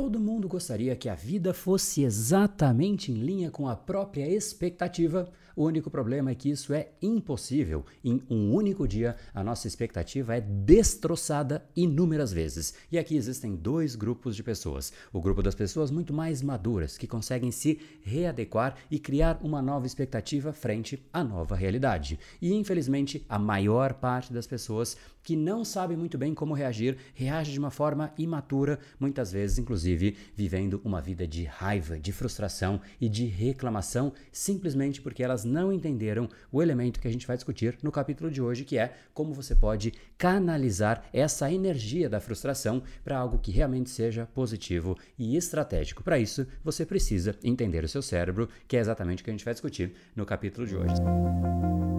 Todo mundo gostaria que a vida fosse exatamente em linha com a própria expectativa. O único problema é que isso é impossível. Em um único dia, a nossa expectativa é destroçada inúmeras vezes. E aqui existem dois grupos de pessoas: o grupo das pessoas muito mais maduras, que conseguem se readequar e criar uma nova expectativa frente à nova realidade. E infelizmente, a maior parte das pessoas que não sabe muito bem como reagir, reage de uma forma imatura, muitas vezes, inclusive, vivendo uma vida de raiva, de frustração e de reclamação, simplesmente porque elas não entenderam o elemento que a gente vai discutir no capítulo de hoje, que é como você pode canalizar essa energia da frustração para algo que realmente seja positivo e estratégico. Para isso, você precisa entender o seu cérebro, que é exatamente o que a gente vai discutir no capítulo de hoje.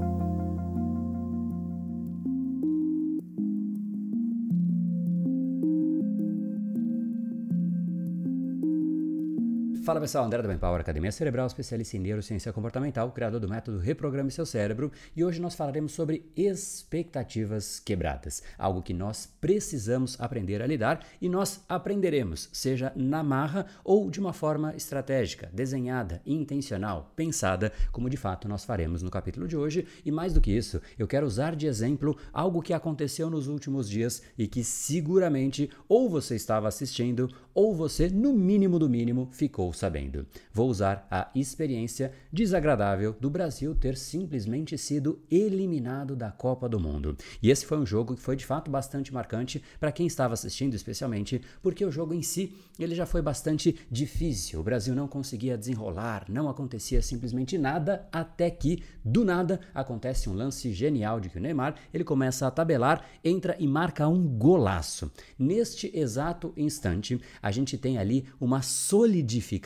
Fala pessoal, André da Power Academia Cerebral, especialista em neurociência comportamental, criador do método Reprograme Seu Cérebro, e hoje nós falaremos sobre expectativas quebradas, algo que nós precisamos aprender a lidar e nós aprenderemos, seja na marra ou de uma forma estratégica, desenhada, intencional, pensada, como de fato nós faremos no capítulo de hoje. E mais do que isso, eu quero usar de exemplo algo que aconteceu nos últimos dias e que seguramente ou você estava assistindo ou você, no mínimo do mínimo, ficou sabendo. Vou usar a experiência desagradável do Brasil ter simplesmente sido eliminado da Copa do Mundo. E esse foi um jogo que foi de fato bastante marcante para quem estava assistindo, especialmente porque o jogo em si ele já foi bastante difícil. O Brasil não conseguia desenrolar, não acontecia simplesmente nada até que do nada acontece um lance genial de que o Neymar ele começa a tabelar, entra e marca um golaço. Neste exato instante, a gente tem ali uma solidificação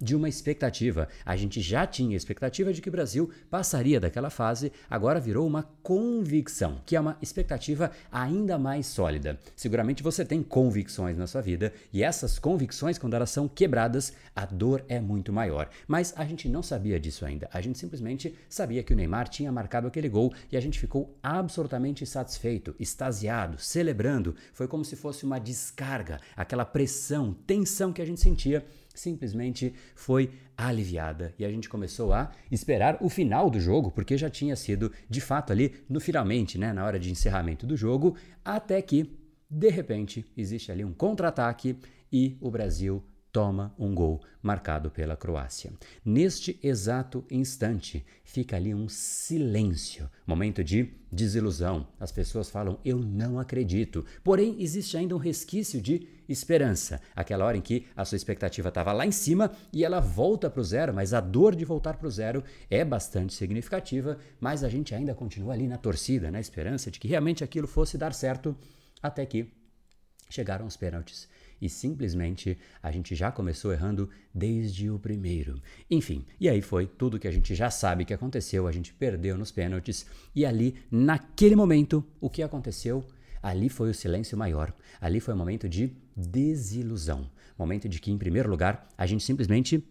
de uma expectativa. A gente já tinha expectativa de que o Brasil passaria daquela fase, agora virou uma convicção, que é uma expectativa ainda mais sólida. Seguramente você tem convicções na sua vida e essas convicções, quando elas são quebradas, a dor é muito maior. Mas a gente não sabia disso ainda. A gente simplesmente sabia que o Neymar tinha marcado aquele gol e a gente ficou absolutamente satisfeito, extasiado, celebrando. Foi como se fosse uma descarga, aquela pressão, tensão que a gente sentia simplesmente foi aliviada. E a gente começou a esperar o final do jogo, porque já tinha sido de fato ali no finalmente, né, na hora de encerramento do jogo, até que de repente existe ali um contra-ataque e o Brasil toma um gol marcado pela Croácia. Neste exato instante, fica ali um silêncio, momento de desilusão. As pessoas falam: Eu não acredito. Porém, existe ainda um resquício de esperança. Aquela hora em que a sua expectativa estava lá em cima e ela volta para o zero, mas a dor de voltar para o zero é bastante significativa, mas a gente ainda continua ali na torcida, na esperança de que realmente aquilo fosse dar certo, até que chegaram os pênaltis e simplesmente a gente já começou errando desde o primeiro. Enfim, e aí foi tudo que a gente já sabe que aconteceu, a gente perdeu nos pênaltis e ali, naquele momento, o que aconteceu? Ali foi o silêncio maior, ali foi o momento de desilusão. Momento de que, em primeiro lugar, a gente simplesmente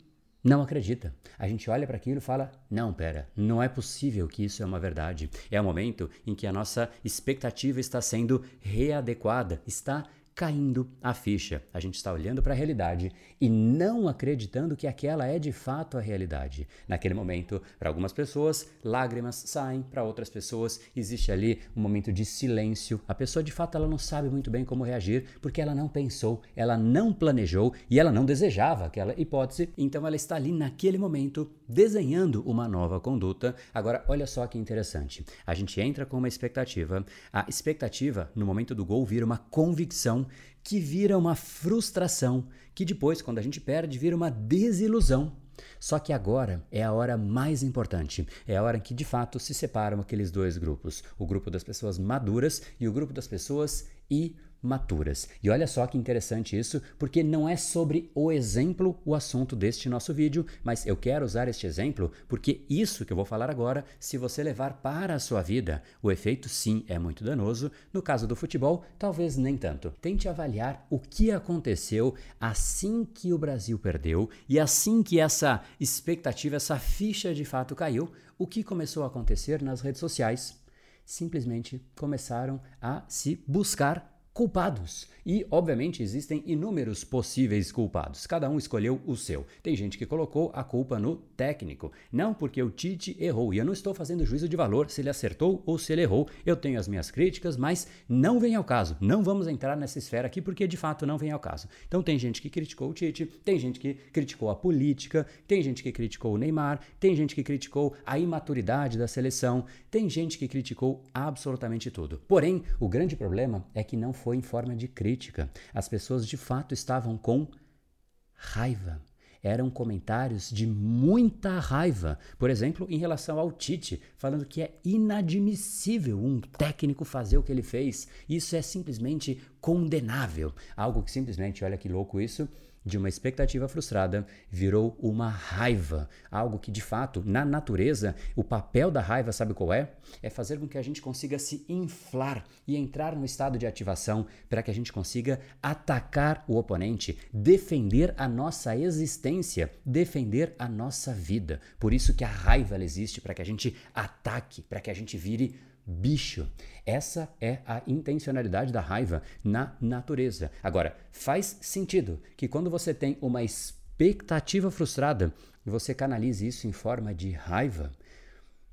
não acredita. A gente olha para aquilo e fala: não, pera, não é possível que isso é uma verdade. É o momento em que a nossa expectativa está sendo readequada, está caindo a ficha. A gente está olhando para a realidade e não acreditando que aquela é de fato a realidade. Naquele momento, para algumas pessoas, lágrimas saem, para outras pessoas existe ali um momento de silêncio. A pessoa de fato ela não sabe muito bem como reagir porque ela não pensou, ela não planejou e ela não desejava aquela hipótese. Então ela está ali naquele momento desenhando uma nova conduta. Agora, olha só que interessante. A gente entra com uma expectativa. A expectativa no momento do gol vira uma convicção que vira uma frustração, que depois, quando a gente perde, vira uma desilusão. Só que agora é a hora mais importante, é a hora em que de fato se separam aqueles dois grupos: o grupo das pessoas maduras e o grupo das pessoas imaduras maturas. E olha só que interessante isso, porque não é sobre o exemplo o assunto deste nosso vídeo, mas eu quero usar este exemplo porque isso que eu vou falar agora, se você levar para a sua vida, o efeito sim é muito danoso. No caso do futebol, talvez nem tanto. Tente avaliar o que aconteceu assim que o Brasil perdeu e assim que essa expectativa, essa ficha de fato caiu, o que começou a acontecer nas redes sociais. Simplesmente começaram a se buscar culpados. E, obviamente, existem inúmeros possíveis culpados. Cada um escolheu o seu. Tem gente que colocou a culpa no técnico. Não porque o Tite errou. E eu não estou fazendo juízo de valor se ele acertou ou se ele errou. Eu tenho as minhas críticas, mas não vem ao caso. Não vamos entrar nessa esfera aqui porque de fato não vem ao caso. Então tem gente que criticou o Tite, tem gente que criticou a política, tem gente que criticou o Neymar, tem gente que criticou a imaturidade da seleção, tem gente que criticou absolutamente tudo. Porém, o grande problema é que não foi em forma de crítica. As pessoas de fato estavam com raiva. Eram comentários de muita raiva. Por exemplo, em relação ao Tite, falando que é inadmissível um técnico fazer o que ele fez. Isso é simplesmente condenável. Algo que simplesmente, olha que louco isso, de uma expectativa frustrada virou uma raiva. Algo que, de fato, na natureza, o papel da raiva, sabe qual é? É fazer com que a gente consiga se inflar e entrar no estado de ativação para que a gente consiga atacar o oponente, defender a nossa existência, defender a nossa vida. Por isso que a raiva existe, para que a gente ataque, para que a gente vire bicho. Essa é a intencionalidade da raiva na natureza. Agora, faz sentido que quando você tem uma expectativa frustrada você canalize isso em forma de raiva,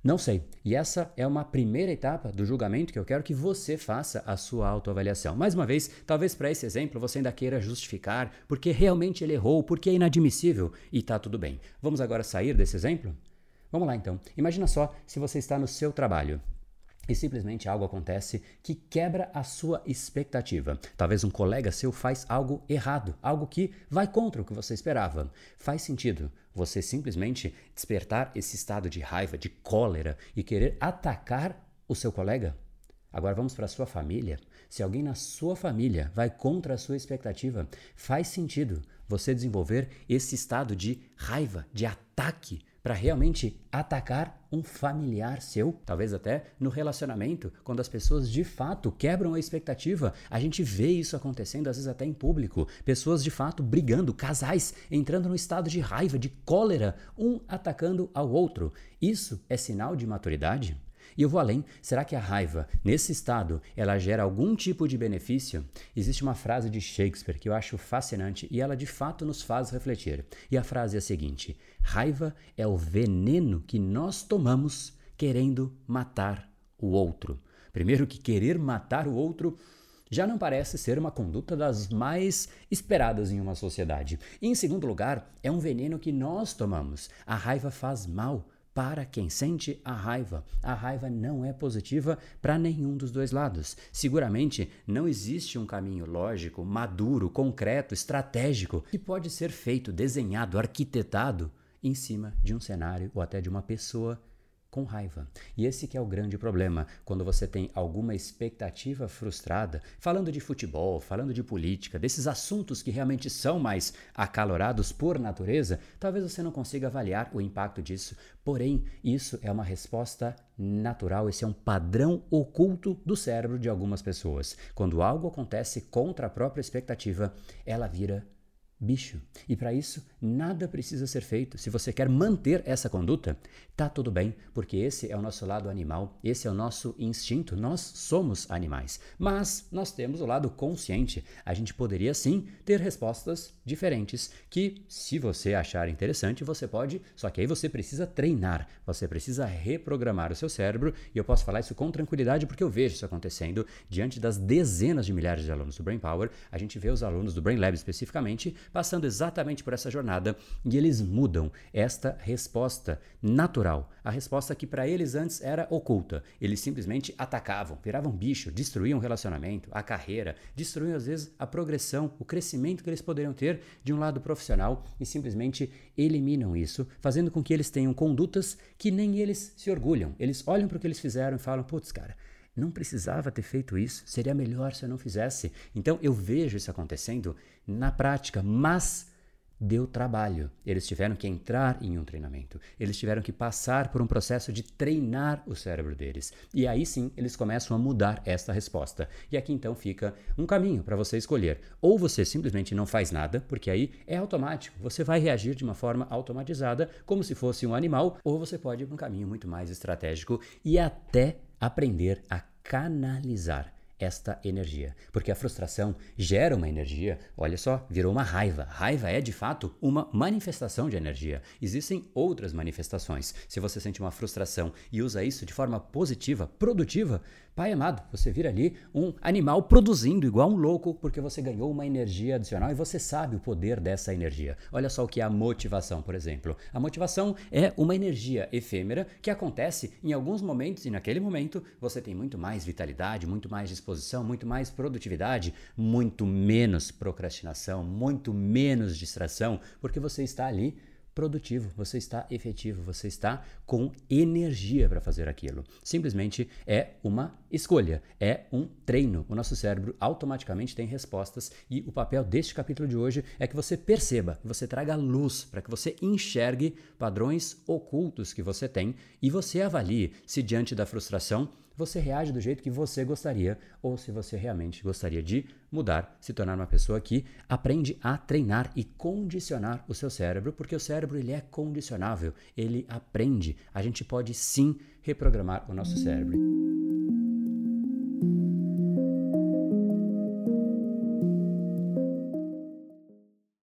não sei. E essa é uma primeira etapa do julgamento que eu quero que você faça a sua autoavaliação. Mais uma vez, talvez para esse exemplo você ainda queira justificar porque realmente ele errou, porque é inadmissível e tá tudo bem. Vamos agora sair desse exemplo? Vamos lá então. Imagina só se você está no seu trabalho e simplesmente algo acontece que quebra a sua expectativa. Talvez um colega seu faz algo errado, algo que vai contra o que você esperava. Faz sentido você simplesmente despertar esse estado de raiva, de cólera e querer atacar o seu colega? Agora vamos para a sua família. Se alguém na sua família vai contra a sua expectativa, faz sentido você desenvolver esse estado de raiva, de ataque para realmente atacar um familiar seu, talvez até no relacionamento, quando as pessoas de fato quebram a expectativa. A gente vê isso acontecendo às vezes até em público, pessoas de fato brigando, casais entrando no estado de raiva, de cólera, um atacando ao outro. Isso é sinal de maturidade? E eu vou além, será que a raiva, nesse estado, ela gera algum tipo de benefício? Existe uma frase de Shakespeare que eu acho fascinante e ela de fato nos faz refletir. E a frase é a seguinte: Raiva é o veneno que nós tomamos querendo matar o outro. Primeiro que querer matar o outro já não parece ser uma conduta das mais esperadas em uma sociedade. E, em segundo lugar, é um veneno que nós tomamos. A raiva faz mal para quem sente a raiva. A raiva não é positiva para nenhum dos dois lados. Seguramente não existe um caminho lógico, maduro, concreto, estratégico que pode ser feito, desenhado, arquitetado em cima de um cenário ou até de uma pessoa com raiva. E esse que é o grande problema, quando você tem alguma expectativa frustrada, falando de futebol, falando de política, desses assuntos que realmente são mais acalorados por natureza, talvez você não consiga avaliar o impacto disso. Porém, isso é uma resposta natural, esse é um padrão oculto do cérebro de algumas pessoas. Quando algo acontece contra a própria expectativa, ela vira bicho. E para isso, nada precisa ser feito. Se você quer manter essa conduta, tá tudo bem, porque esse é o nosso lado animal, esse é o nosso instinto. Nós somos animais. Mas nós temos o lado consciente. A gente poderia sim ter respostas diferentes que, se você achar interessante, você pode, só que aí você precisa treinar, você precisa reprogramar o seu cérebro, e eu posso falar isso com tranquilidade porque eu vejo isso acontecendo diante das dezenas de milhares de alunos do Brain Power. A gente vê os alunos do Brain Lab especificamente passando exatamente por essa jornada e eles mudam esta resposta natural, a resposta que para eles antes era oculta. Eles simplesmente atacavam, viravam bicho, destruíam o relacionamento, a carreira, destruíam às vezes a progressão, o crescimento que eles poderiam ter de um lado profissional e simplesmente eliminam isso, fazendo com que eles tenham condutas que nem eles se orgulham. Eles olham para o que eles fizeram e falam: putz, cara, não precisava ter feito isso, seria melhor se eu não fizesse. Então eu vejo isso acontecendo na prática, mas deu trabalho. Eles tiveram que entrar em um treinamento. Eles tiveram que passar por um processo de treinar o cérebro deles. E aí sim, eles começam a mudar esta resposta. E aqui então fica um caminho para você escolher. Ou você simplesmente não faz nada, porque aí é automático. Você vai reagir de uma forma automatizada, como se fosse um animal, ou você pode ir para um caminho muito mais estratégico e até aprender a canalizar esta energia. Porque a frustração gera uma energia, olha só, virou uma raiva. Raiva é de fato uma manifestação de energia. Existem outras manifestações. Se você sente uma frustração e usa isso de forma positiva, produtiva, pai amado, você vira ali um animal produzindo igual um louco porque você ganhou uma energia adicional e você sabe o poder dessa energia. Olha só o que é a motivação, por exemplo. A motivação é uma energia efêmera que acontece em alguns momentos e naquele momento você tem muito mais vitalidade, muito mais disposição muito mais produtividade, muito menos procrastinação, muito menos distração, porque você está ali produtivo, você está efetivo, você está com energia para fazer aquilo. Simplesmente é uma escolha, é um treino. O nosso cérebro automaticamente tem respostas e o papel deste capítulo de hoje é que você perceba, que você traga luz para que você enxergue padrões ocultos que você tem e você avalie se diante da frustração você reage do jeito que você gostaria ou se você realmente gostaria de mudar, se tornar uma pessoa que aprende a treinar e condicionar o seu cérebro, porque o cérebro ele é condicionável, ele aprende. A gente pode sim reprogramar o nosso cérebro.